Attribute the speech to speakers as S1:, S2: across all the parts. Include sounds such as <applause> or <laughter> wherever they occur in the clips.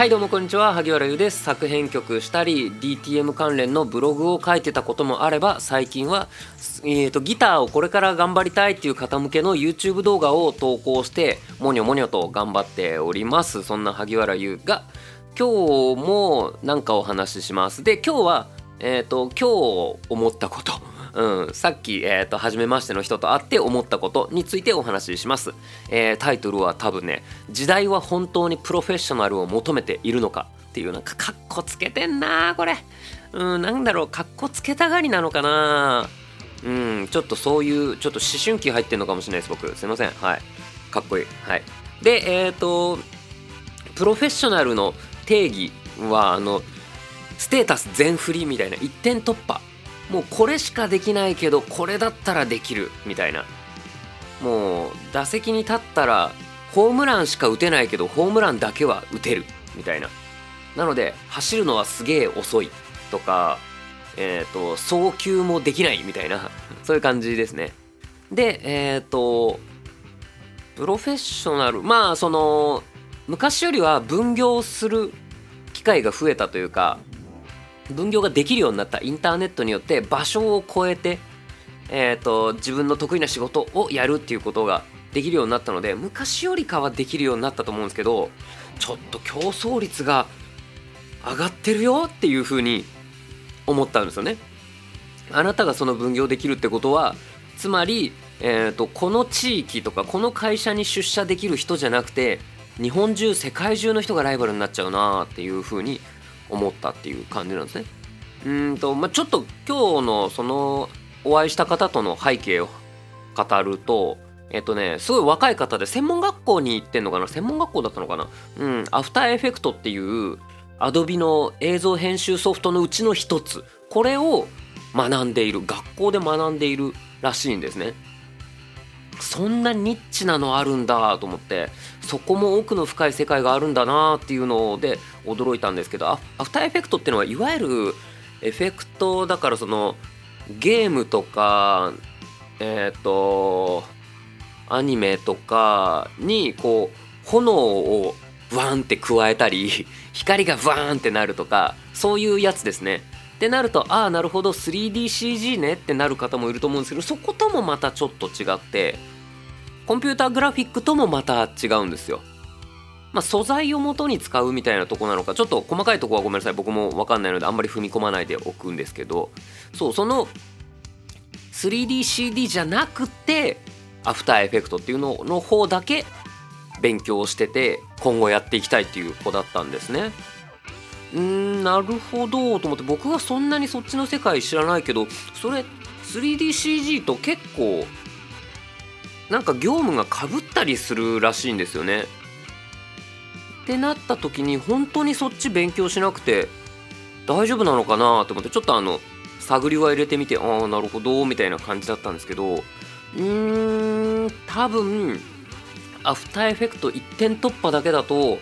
S1: はいどうもこんにちは。萩原優です。作編曲したり DTM 関連のブログを書いてたこともあれば最近は、えーと、ギターをこれから頑張りたいっていう方向けの YouTube 動画を投稿してモニョモニョと頑張っております。そんな萩原優が今日も何かお話しします。で今日はえっ、ー、と今日思ったこと。うん、さっき、えーと、初めましての人と会って思ったことについてお話しします、えー、タイトルは多分ね「時代は本当にプロフェッショナルを求めているのか」っていうなんかかっこつけてんなこれ。うんなんだろうかっこつけたがりなのかな。うんちょっとそういうちょっと思春期入ってんのかもしれないです僕。すいません。はい。かっこいい。はい。でえっ、ー、とプロフェッショナルの定義はあのステータス全振りみたいな一点突破。もうこれしかできないけどこれだったらできるみたいな。もう打席に立ったらホームランしか打てないけどホームランだけは打てるみたいな。なので走るのはすげえ遅いとかえっ、ー、と送球もできないみたいな。<laughs> そういう感じですね。でえっ、ー、とプロフェッショナルまあその昔よりは分業する機会が増えたというか分業ができるようになったインターネットによって場所を超えて、えーと、自分の得意な仕事をやるっていうことができるようになったので昔よりかはできるようになったと思うんですけどちょっと競争率が上がってるよっていうふうに思ったんですよね。あなたがその分業できるってことはつまり、えーとこの地域とかこの会社に出社できる人じゃなくて日本中世界中の人がライバルになっちゃうなっていうふうに思ったっていう感じなんですね。うんと、まあ、ちょっと今日のそのお会いした方との背景を語ると、えっとね、すごい若い方で専門学校に行ってんのかな？専門学校だったのかな？うん、アフターエフェクトっていうアドビの映像編集ソフトのうちの一つ、これを学んでいる、学校で学んでいるらしいんですね。そんなニッチなのあるんだと思ってそこも奥の深い世界があるんだなっていうので驚いたんですけどアフターエフェクトっていうのはいわゆるエフェクトだからそのゲームとかえっ、ー、とアニメとかにこう炎をワンって加えたり <laughs> 光がワーンってなるとかそういうやつですね。ってなるとああなるほど 3DCG ねってなる方もいると思うんですけどそこともまたちょっと違ってコンピューターグラフィックともまた違うんですよ。まあ、素材を元に使うみたいなとこなのかちょっと細かいとこはごめんなさい僕も分かんないのであんまり踏み込まないでおくんですけどそうその 3DCD じゃなくてアフターエフェクトっていうのの方だけ勉強してて今後やっていきたいっていう子だったんですね。うんなるほどと思って僕はそんなにそっちの世界知らないけどそれ 3DCG と結構なんか業務がかぶったりするらしいんですよね。ってなった時に本当にそっち勉強しなくて大丈夫なのかなと思ってちょっとあの探りは入れてみてああなるほどみたいな感じだったんですけどうーん多分アフターエフェクト1点突破だけだと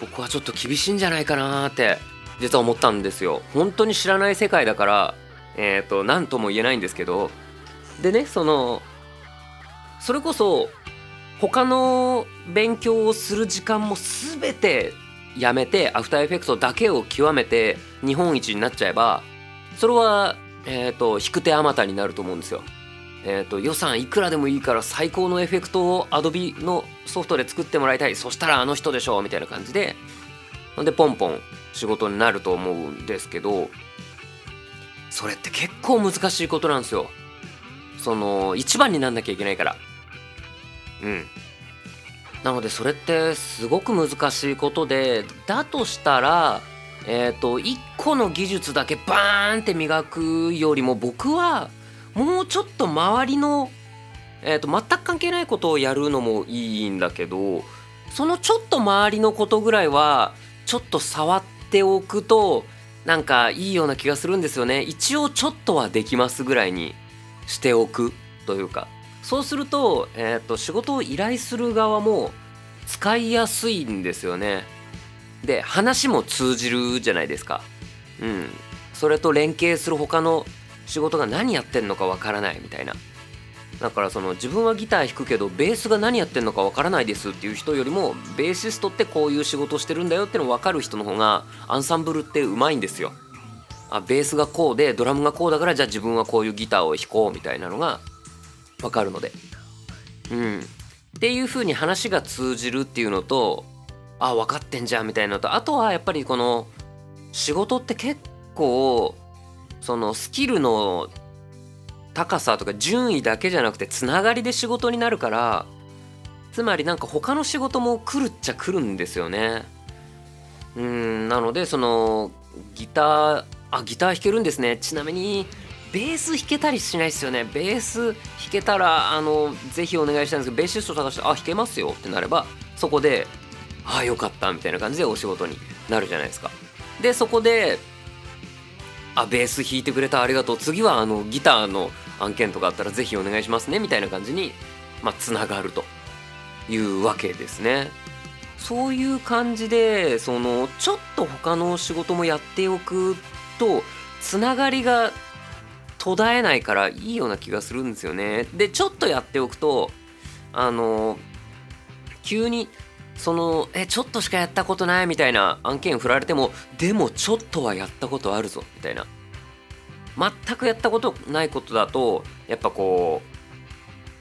S1: 僕はちょっと厳しいんじゃないかなって実は思ったんですよ本当に知らない世界だからえっ、ー、と何とも言えないんですけどでねそのそれこそ他の勉強をする時間も全てやめてアフターエフェクトだけを極めて日本一になっちゃえばそれは、えーと、引く手あまたになると思うんですよ。えーと、予算いくらでもいいから最高のエフェクトを Adobe のソフトで作ってもらいたいそしたらあの人でしょみたいな感じでほんでポンポン仕事になると思うんですけどそれって結構難しいことなんですよ。その一番になんなきゃいけないから。うん。なのでそれってすごく難しいことでだとしたらえっ、ー、と1個の技術だけバーンって磨くよりも僕はもうちょっと周りの、えーと、全く関係ないことをやるのもいいんだけどそのちょっと周りのことぐらいはちょっと触っておくとなんかいいような気がするんですよね。一応ちょっとはできますぐらいにしておくというか。そうすると,、えーと、仕事を依頼する側も使いやすいんですよね。で話も通じるじゃないですか。うん。それと連携する他の仕事が何やってんのかわからないみたいな。だからその自分はギター弾くけどベースが何やってんのかわからないですっていう人よりもベーシストってこういう仕事してるんだよっての分かる人の方がアンサンブルってうまいんですよ。あベースがこうでドラムがこうだからじゃあ自分はこういうギターを弾こうみたいなのが分かるので。うん、っていう風に話が通じるっていうのとあ分かってんじゃんみたいなのとあとはやっぱりこの仕事って結構そのスキルの高さとか順位だけじゃなくてつながりで仕事になるからつまりなんか他の仕事も来るっちゃ来るんですよね。うんなのでそのギターあギター弾けるんですねちなみにベース弾けたりしないですよね。ベース弾けたらあのぜひお願いしたいんですけどベーシスト探してあ弾けますよってなればそこでああよかったみたいな感じでお仕事になるじゃないですか。でそこであベース弾いてくれたありがとう。次はあのギターの案件とかあったらぜひお願いしますねみたいな感じにまあつながると。いうわけですね。そういう感じでそのちょっと他の仕事もやっておくとつながりが途絶えないからいいような気がするんですよね。でちょっとやっておくとあの急にそのえちょっとしかやったことないみたいな案件振られてもでもちょっとはやったことあるぞみたいな。全くやったことないことだとやっぱこ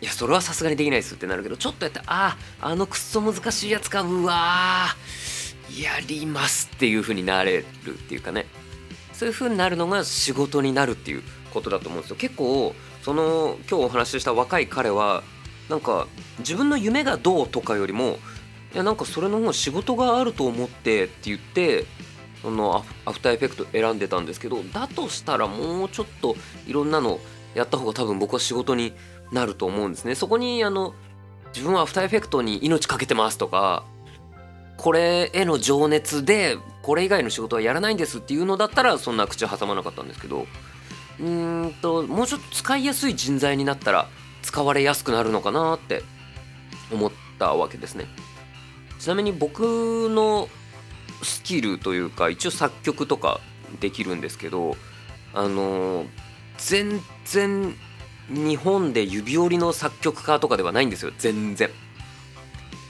S1: ういやそれはさすがにできないですってなるけどちょっとやってあああのくっそ難しいやつかうわやりますっていう風になれるっていうかね。そういう風になるのが仕事になるっていうことだと思うんですよ。結構その今日お話しした若い彼はなんか自分の夢がどうとかよりもいやなんかそれの方が仕事があると思ってって言ってそのアフターエフェクト選んでたんですけどだとしたらもうちょっといろんなのやった方が多分僕は仕事になると思うんですね。そこにあの自分はアフターエフェクトに命かけてますとかこれへの情熱でこれ以外の仕事はやらないんですっていうのだったらそんな口挟まなかったんですけどうんともうちょっと使いやすい人材になったら使われやすくなるのかなって思ったわけですね。ちなみに僕のスキルというか一応作曲とかできるんですけどあの全然日本で指折りの作曲家とかではないんですよ。全然。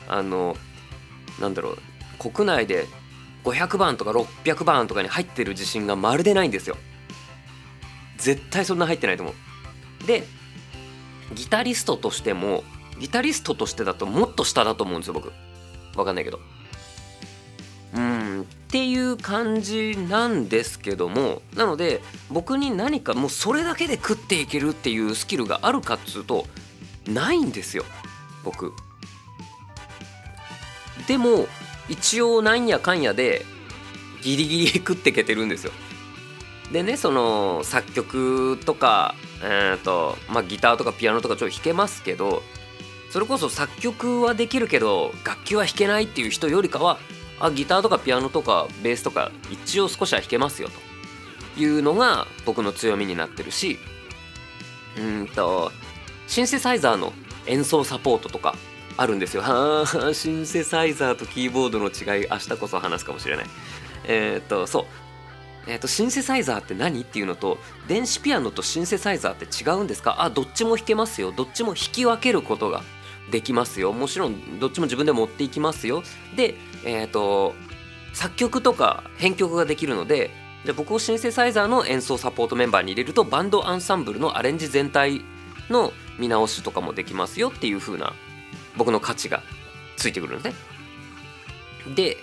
S1: あのなんだろう。国内で500番とか600番とかに入ってる自信がまるでないんですよ。絶対そんな入ってないと思う。でギタリストとしてもギタリストとしてだともっと下だと思うんですよ僕。わかんないけど。うんっていう感じなんですけどもなので僕に何かもうそれだけで食っていけるっていうスキルがあるかっつうとないんですよ僕。でも一応なんやかんやでギリギリ食っていけてるんですよ。でねその作曲とかえーとまあ、ギターとかピアノとかちょっと弾けますけどそれこそ作曲はできるけど楽器は弾けないっていう人よりかはあギターとかピアノとかベースとか一応少しは弾けますよというのが僕の強みになってるしうんとシンセサイザーの演奏サポートとかあるんですよ。はあシンセサイザーとキーボードの違い明日こそ話すかもしれない。えっ、とそうえーと、シンセサイザーって何っていうのと電子ピアノとシンセサイザーって違うんですか？あどっちも弾けますよ。どっちも弾き分けることができますよ。もちろんどっちも自分で持っていきますよ。でえっ、ー、と作曲とか編曲ができるのでじゃ僕をシンセサイザーの演奏サポートメンバーに入れるとバンドアンサンブルのアレンジ全体の見直しとかもできますよっていう風な僕の価値がついてくるんですね。で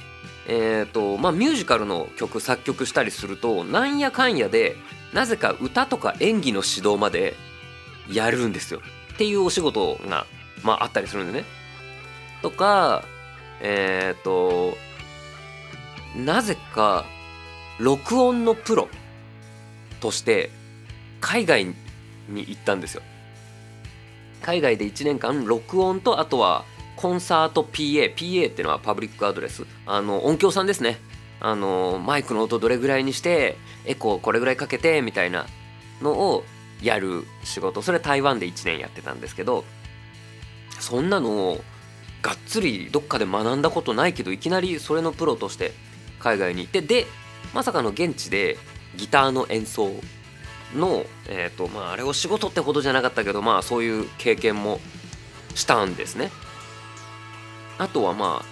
S1: えーとまあ、ミュージカルの曲作曲したりするとなんやかんやでなぜか歌とか演技の指導までやるんですよっていうお仕事が、まあ、あったりするんでね。とかえっ、ー、となぜか録音のプロとして海外に行ったんですよ。海外で1年間録音とあとはコンサート PA PA っていうのはパブリックアドレス。あの音響さんですね。あのマイクの音どれぐらいにしてエコーこれぐらいかけてみたいなのをやる仕事。それ台湾で1年やってたんですけどそんなのをがっつりどっかで学んだことないけどいきなりそれのプロとして海外に行ってでまさかの現地でギターの演奏の、えーとまあ、あれを仕事ってほどじゃなかったけどまあそういう経験もしたんですね。あとはまあ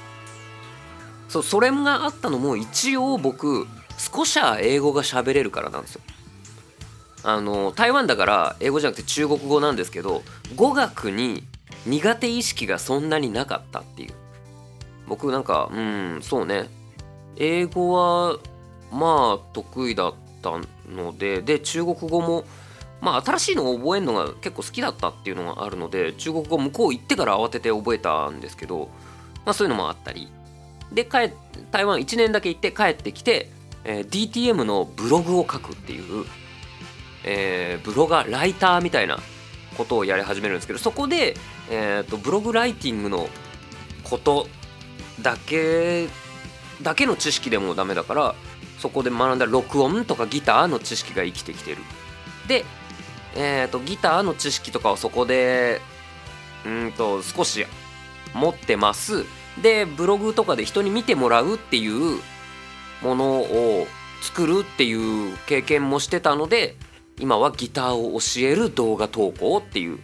S1: そうそれがあったのも一応僕少しは英語が喋れるからなんですよ。あの台湾だから英語じゃなくて中国語なんですけど語学に苦手意識がそんなになかったっていう。僕なんかうんそうね。英語はまあ得意だったのでで中国語もまあ新しいのを覚えるのが結構好きだったっていうのがあるので中国語向こう行ってから慌てて覚えたんですけど、まあ、そういうのもあったり。で帰台湾1年だけ行って帰ってきて、えー、DTM のブログを書くっていう、えー、ブロガーライターみたいなことをやり始めるんですけどそこで、えーと、ブログライティングのことだけだけの知識でもダメだからそこで学んだ録音とかギターの知識が生きてきてる。で、えーと、ギターの知識とかをそこでうんと少し持ってます。でブログとかで人に見てもらうっていうものを作るっていう経験もしてたので今はギターを教える動画投稿っていう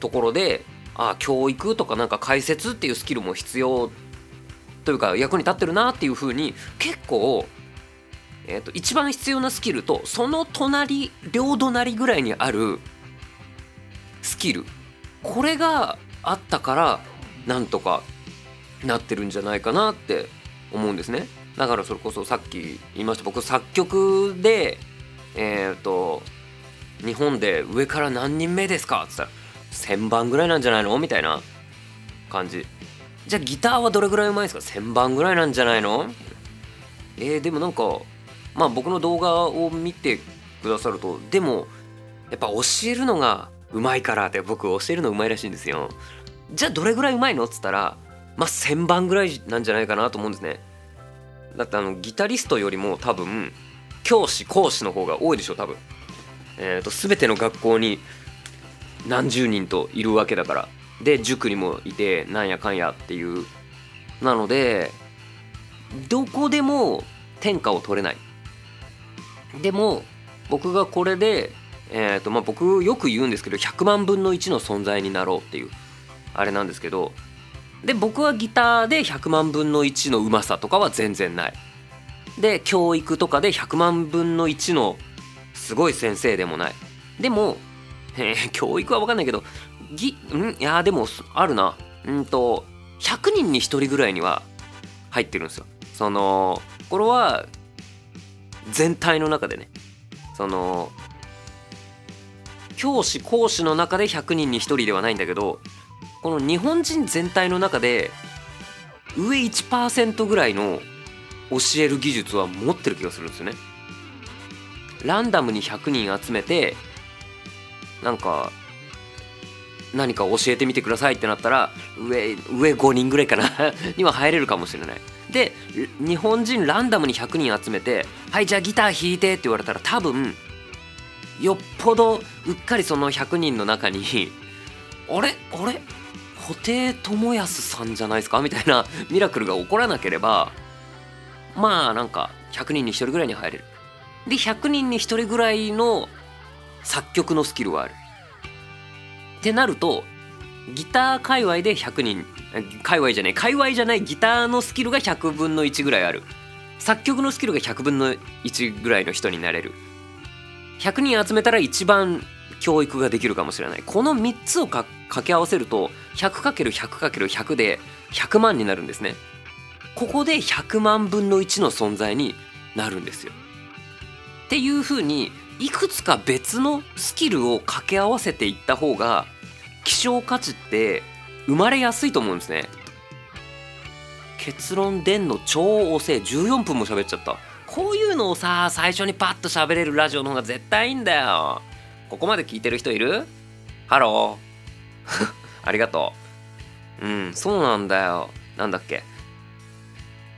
S1: ところでああ教育とかなんか解説っていうスキルも必要というか役に立ってるなっていうふうに結構、えーと、一番必要なスキルとその隣両隣ぐらいにあるスキル。これがあったからなんとかなってるんじゃないかなって思うんですね。だからそれこそさっき言いました。僕作曲でえっ、ー、と日本で上から何人目ですか?」っつったら「1,000番ぐらいなんじゃないの?」みたいな感じ。じゃあギターはどれぐらいうまいですか？1,000番ぐらいなんじゃないの？えー、でもなんかまあ僕の動画を見てくださるとでもやっぱ教えるのがうまいからって僕教えるのうまいらしいんですよ。じゃあどれぐらいうまいの？っつったらまあ1,000番ぐらいなんじゃないかなと思うんですね。だってあのギタリストよりも多分教師講師の方が多いでしょ多分。えーと、全ての学校に何十人といるわけだから。で塾にもいてなんやかんやっていう。なのでどこでも天下を取れない。でも僕がこれで、えーとまあ、僕よく言うんですけど100万分の1の存在になろうっていうあれなんですけどで僕はギターで100万分の1のうまさとかは全然ない。で教育とかで100万分の1のすごい先生でもない。でも、え、教育は分かんないけどぎん？いやでもあるな。うんと100人に1人ぐらいには入ってるんですよ。そのこれは全体の中でね。その教師講師の中で100人に1人ではないんだけどこの日本人全体の中で上1%ぐらいの教える技術は持ってる気がするんですよね。ランダムに100人集めてなんか何か教えてみてくださいってなったら上上5人ぐらいかな <laughs> には入れるかもしれない。で日本人ランダムに100人集めて「はいじゃあギター弾いて」って言われたら多分よっぽどうっかりその100人の中に「あれ？あれ？布袋寅泰さんじゃないですか?」みたいな <laughs> ミラクルが起こらなければまあなんか100人に1人ぐらいに入れるで100人に1人ぐらいの作曲のスキルはある。ってなるとギター界隈で100人界隈じゃない界隈じゃないギターのスキルが100分の1ぐらいある作曲のスキルが100分の1ぐらいの人になれる100人集めたら一番教育ができるかもしれないこの3つを掛け合わせると 100×100×100 で100万になるんですね。ここで100万分の1の存在になるんですよ。っていう風にいくつか別のスキルを掛け合わせていった方が希少価値って生まれやすいと思うんですね。結論でんの超遅い。14分も喋っちゃった。こういうのをさ最初にパッと喋れるラジオの方が絶対いいんだよ。ここまで聞いてる人いる？ハロー。<laughs> ありがとう。うんそうなんだよ。なんだっけ。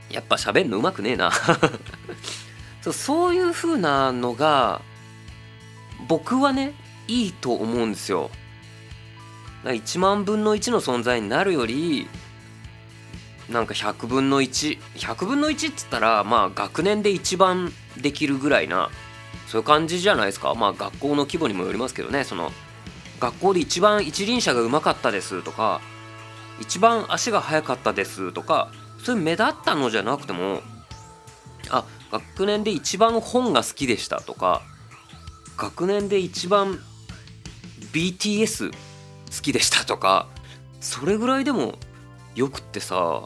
S1: やっぱ喋んのうまくねえな。<laughs> そうそういう風なのが僕はねいいと思うんですよ。1万分の1の存在になるよりなんか100分の1100分の1っつったらまあ学年で一番できるぐらいなそういう感じじゃないですか。まあ学校の規模にもよりますけどねその学校で一番一輪車がうまかったですとか一番足が速かったですとかそういう目立ったのじゃなくてもあ学年で一番本が好きでしたとか学年で一番 BTS 好きでしたとかそれぐらいでもよくってさ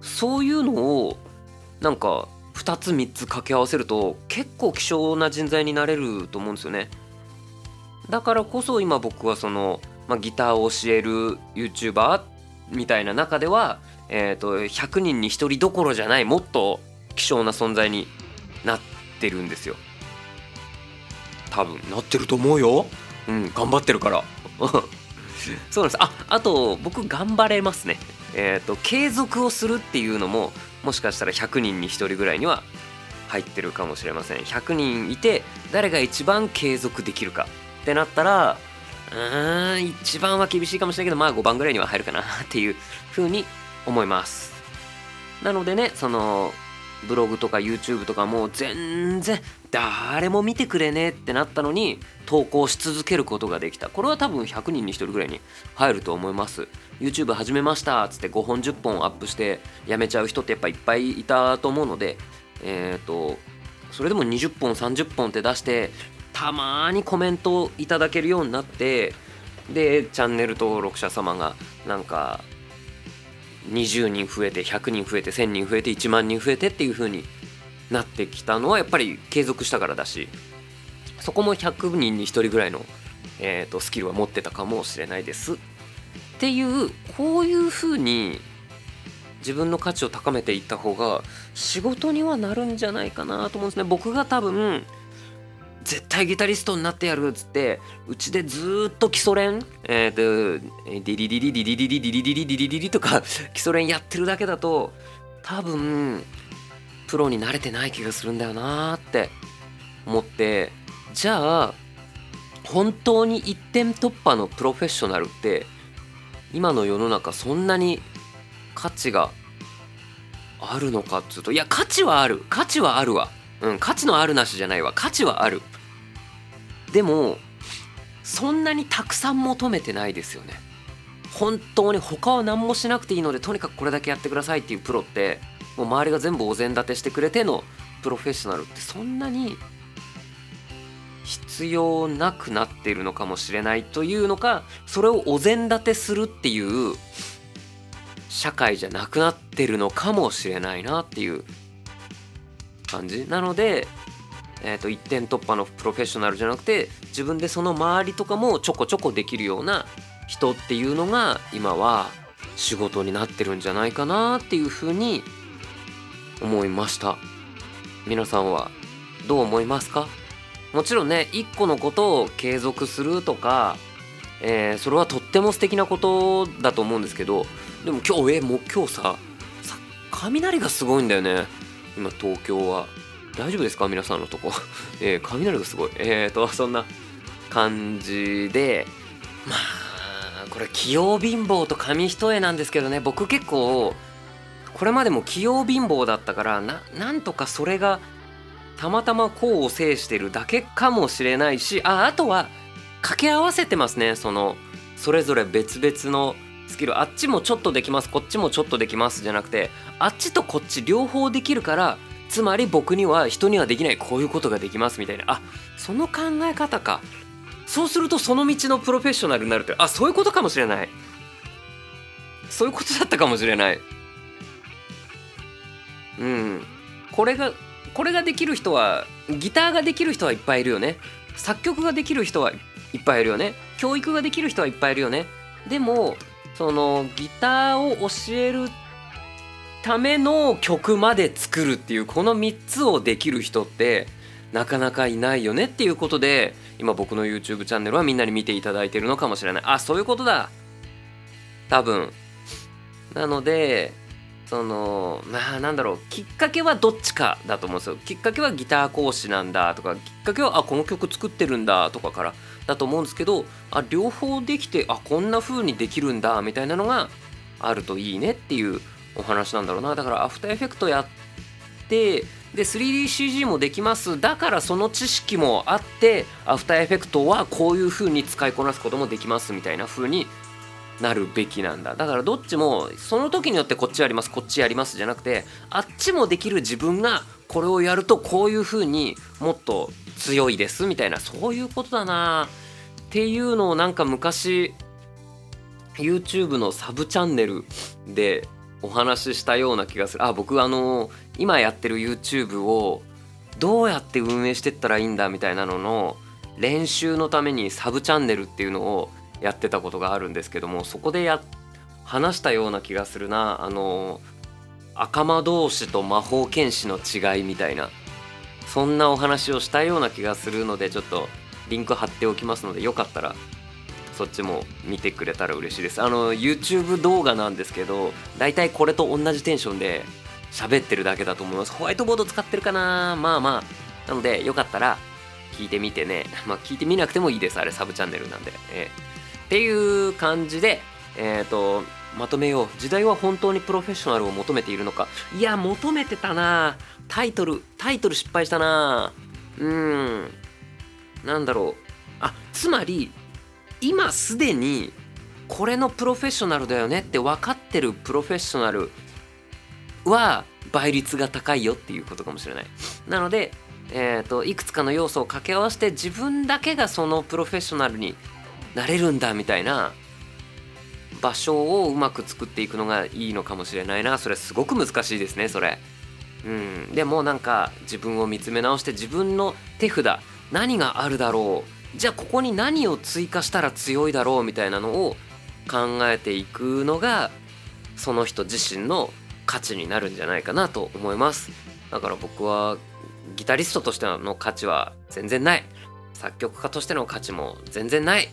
S1: そういうのをなんか2つ3つ掛け合わせると結構希少な人材になれると思うんですよね。だからこそ今僕はその、まあ、ギターを教える YouTuber みたいな中では、えーと、100人に1人どころじゃないもっと希少な存在になってるんですよ。多分。なってると思うよ。うん頑張ってるから。<laughs> そうなんです。ああと僕頑張れますね。えっ、ー、と継続をするっていうのももしかしたら100人に1人ぐらいには入ってるかもしれません。100人いて誰が一番継続できるかってなったらうーん一番は厳しいかもしれないけどまあ5番ぐらいには入るかなっていう風に思います。なのでねそのブログとか YouTube とかもう全然誰も見てくれねえってなったのに投稿し続けることができた。これは多分100人に1人ぐらいに入ると思います。YouTube 始めましたっつって5本10本アップしてやめちゃう人ってやっぱいっぱいいたと思うのでえっ、ー、とそれでも20本30本って出してたまにコメントいただけるようになってでチャンネル登録者様がなんか20人増えて100人増えて1000人増えて1万人増えてっていう風になってきたのはやっぱり継続したからだしそこも100人に1人ぐらいの、えーと、スキルは持ってたかもしれないです。っていうこういう風に自分の価値を高めていった方が仕事にはなるんじゃないかなと思うんですね。僕が多分絶対ギタリストになってやるっつってうちでずっと基礎練えっ、ー、とディリリリリリリリリリリリリリリリとか基礎練やってるだけだと多分プロに慣れてない気がするんだよなって思ってじゃあ本当に一点突破のプロフェッショナルって今の世の中そんなに価値があるのかっつうといや価値はある価値はあるわうん価値のあるなしじゃないわ価値はあるでもそんなにたくさん求めてないですよね。本当に他は何もしなくていいのでとにかくこれだけやってくださいっていうプロってもう周りが全部お膳立てしてくれてのプロフェッショナルってそんなに必要なくなっているのかもしれないというのかそれをお膳立てするっていう社会じゃなくなってるのかもしれないなっていう感じ。なのでえーと、一点突破のプロフェッショナルじゃなくて自分でその周りとかもちょこちょこできるような人っていうのが今は仕事になってるんじゃないかなっていうふうに思いました。皆さんはどう思いますか？もちろんね一個のことを継続するとか、えー、それはとっても素敵なことだと思うんですけどでも今日えもう今日さ雷がすごいんだよね。今東京は。大丈夫ですか？皆さんのとこ。<laughs> えー、雷がすごい。えーと、<laughs> そんな感じで、まあ、これ、器用貧乏と紙一重なんですけどね、僕結構、これまでも器用貧乏だったからな、なんとかそれが、たまたま功を制してるだけかもしれないし、あ、あとは、掛け合わせてますね、その、それぞれ別々のスキル。あっちもちょっとできます。こっちもちょっとできます。じゃなくてあっちとこっち両方できるからつまり僕には人にはできないこういうことができますみたいな。あその考え方か。そうするとその道のプロフェッショナルになるって。あそういうことかもしれない。そういうことだったかもしれない。うん。これがこれができる人はギターができる人はいっぱいいるよね。作曲ができる人はいっぱいいるよね。教育ができる人はいっぱいいるよね。でもそのギターを教えるための曲まで作るっていうこの3つをできる人ってなかなかいないよねっていうことで今僕の YouTube チャンネルはみんなに見ていただいてるのかもしれない。あそういうことだ。多分。なのでそのまあなんだろう。きっかけはどっちかだと思うんですよ。きっかけはギター講師なんだとかきっかけはあこの曲作ってるんだとかからだと思うんですけどあ両方できてあこんな風にできるんだみたいなのがあるといいねっていうお話なんだろうな。だからアフターエフェクトやってで 3DCG もできます。だからその知識もあってアフターエフェクトはこういう風に使いこなすこともできますみたいな風になるべきなんだ。だからどっちもその時によってこっちやりますこっちやりますじゃなくてあっちもできる自分がこれをやるとこういう風にもっと強いですみたいなそういうことだなっていうのをなんか昔 YouTube のサブチャンネルでお話ししたような気がする。あ僕あの今やってる YouTube をどうやって運営してったらいいんだみたいなのの練習のためにサブチャンネルっていうのをやってたことがあるんですけどもそこでや話したような気がするな。あの赤魔同士と魔法剣士の違いみたいなそんなお話をしたような気がするのでちょっとリンク貼っておきますのでよかったらそっちも見てくれたら嬉しいです。あの YouTube 動画なんですけどだいたいこれと同じテンションで喋ってるだけだと思います。ホワイトボード使ってるかな？まあまあ。なのでよかったら聞いてみてね。<laughs> まあ聞いてみなくてもいいです。あれサブチャンネルなんで、えー、っていう感じでえっ、ー、とまとめよう。時代は本当にプロフェッショナルを求めているのか。いや求めてたな。タイトルタイトル失敗したな。うん。なんだろう。あつまり今すでにこれのプロフェッショナルだよねって分かってるプロフェッショナルは倍率が高いよっていうことかもしれない。なので、えーと、いくつかの要素を掛け合わせて自分だけがそのプロフェッショナルになれるんだみたいな場所をうまく作っていくのがいいのかもしれないなそれすごく難しいですねそれ。うん、でもなんか自分を見つめ直して自分の手札何があるだろうじゃあここに何を追加したら強いだろうみたいなのを考えていくのがその人自身の価値になるんじゃないかなと思います。だから僕はギタリストとしての価値は全然ない。作曲家としての価値も全然ない。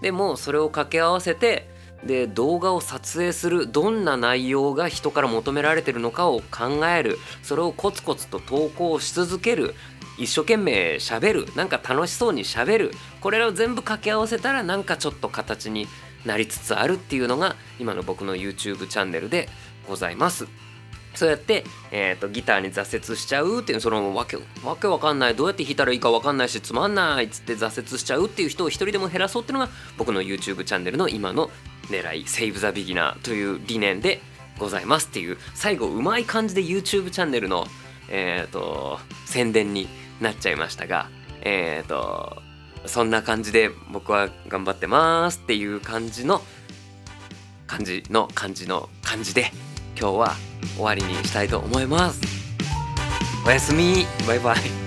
S1: でもそれを掛け合わせてで動画を撮影するどんな内容が人から求められてるのかを考える。それをコツコツと投稿し続ける。一生懸命しゃべる。なんか楽しそうにしゃべる。これらを全部掛け合わせたらなんかちょっと形になりつつあるっていうのが今の僕の YouTube チャンネルでございます。そうやって、えーと、ギターに挫折しちゃうっていうそのわけわけわかんない。どうやって弾いたらいいかわかんないしつまんないっつって挫折しちゃうっていう人を一人でも減らそうっていうのが僕の YouTube チャンネルの今の狙い「Save the Beginner」という理念でございますっていう最後うまい感じで YouTube チャンネルのえっ、ー、と宣伝になっちゃいましたがえっ、ー、とそんな感じで僕は頑張ってますっていう感じの感じの感じの感じで今日は終わりにしたいと思います。おやすみ。バイバイ。